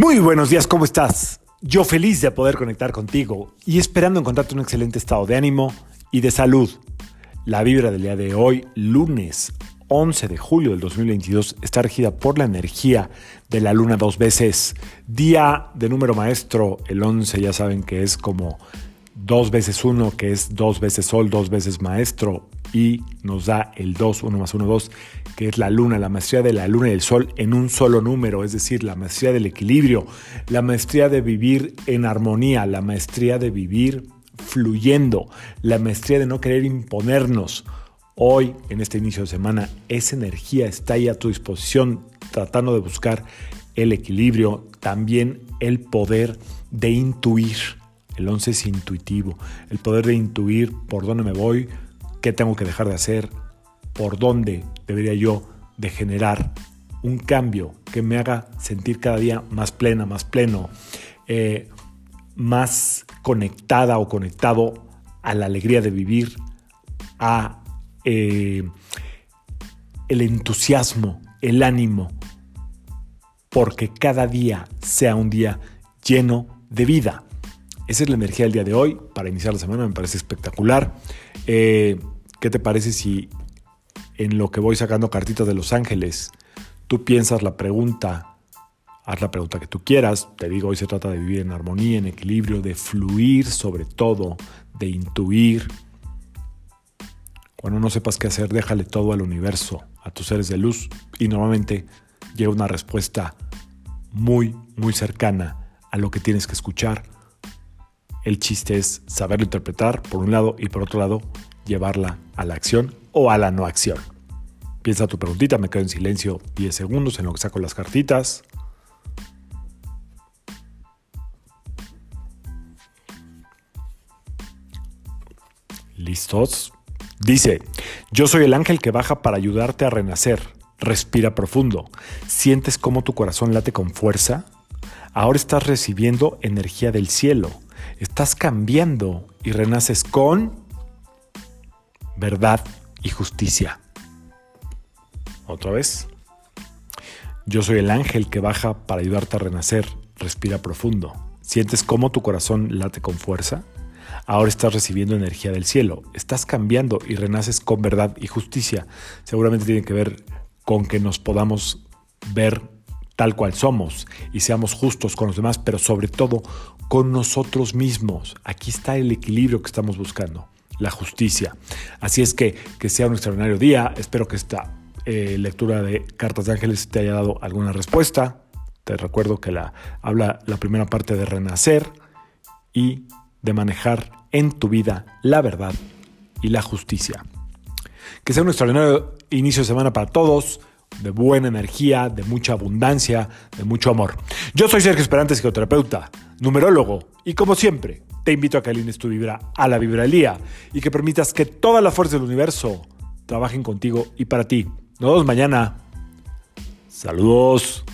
Muy buenos días, ¿cómo estás? Yo feliz de poder conectar contigo y esperando encontrarte un excelente estado de ánimo y de salud. La vibra del día de hoy, lunes 11 de julio del 2022, está regida por la energía de la luna dos veces. Día de número maestro, el 11 ya saben que es como dos veces uno, que es dos veces sol, dos veces maestro, y nos da el 2, 1 más 1, 2, que es la luna, la maestría de la luna y el sol en un solo número, es decir, la maestría del equilibrio, la maestría de vivir en armonía, la maestría de vivir fluyendo, la maestría de no querer imponernos. Hoy, en este inicio de semana, esa energía está ahí a tu disposición, tratando de buscar el equilibrio, también el poder de intuir. El 11 es intuitivo, el poder de intuir por dónde me voy, qué tengo que dejar de hacer, por dónde debería yo de generar un cambio que me haga sentir cada día más plena, más pleno, eh, más conectada o conectado a la alegría de vivir, a eh, el entusiasmo, el ánimo, porque cada día sea un día lleno de vida. Esa es la energía del día de hoy. Para iniciar la semana me parece espectacular. Eh, ¿Qué te parece si en lo que voy sacando cartitas de Los Ángeles, tú piensas la pregunta, haz la pregunta que tú quieras? Te digo, hoy se trata de vivir en armonía, en equilibrio, de fluir sobre todo, de intuir. Cuando no sepas qué hacer, déjale todo al universo, a tus seres de luz y normalmente llega una respuesta muy, muy cercana a lo que tienes que escuchar el chiste es saberlo interpretar por un lado y por otro lado llevarla a la acción o a la no acción. Piensa tu preguntita, me quedo en silencio 10 segundos en lo que saco las cartitas. ¿Listos? Dice, yo soy el ángel que baja para ayudarte a renacer. Respira profundo. ¿Sientes cómo tu corazón late con fuerza? Ahora estás recibiendo energía del cielo estás cambiando y renaces con verdad y justicia. Otra vez. Yo soy el ángel que baja para ayudarte a renacer. Respira profundo. ¿Sientes cómo tu corazón late con fuerza? Ahora estás recibiendo energía del cielo. Estás cambiando y renaces con verdad y justicia. Seguramente tiene que ver con que nos podamos ver tal cual somos y seamos justos con los demás, pero sobre todo con nosotros mismos. Aquí está el equilibrio que estamos buscando, la justicia. Así es que que sea un extraordinario día. Espero que esta eh, lectura de Cartas de Ángeles te haya dado alguna respuesta. Te recuerdo que la, habla la primera parte de renacer y de manejar en tu vida la verdad y la justicia. Que sea un extraordinario inicio de semana para todos de buena energía, de mucha abundancia, de mucho amor. Yo soy Sergio Esperante, psicoterapeuta, numerólogo, y como siempre, te invito a que alines tu vibra a la vibralía y que permitas que toda la fuerza del universo trabajen contigo y para ti. Nos vemos mañana. Saludos.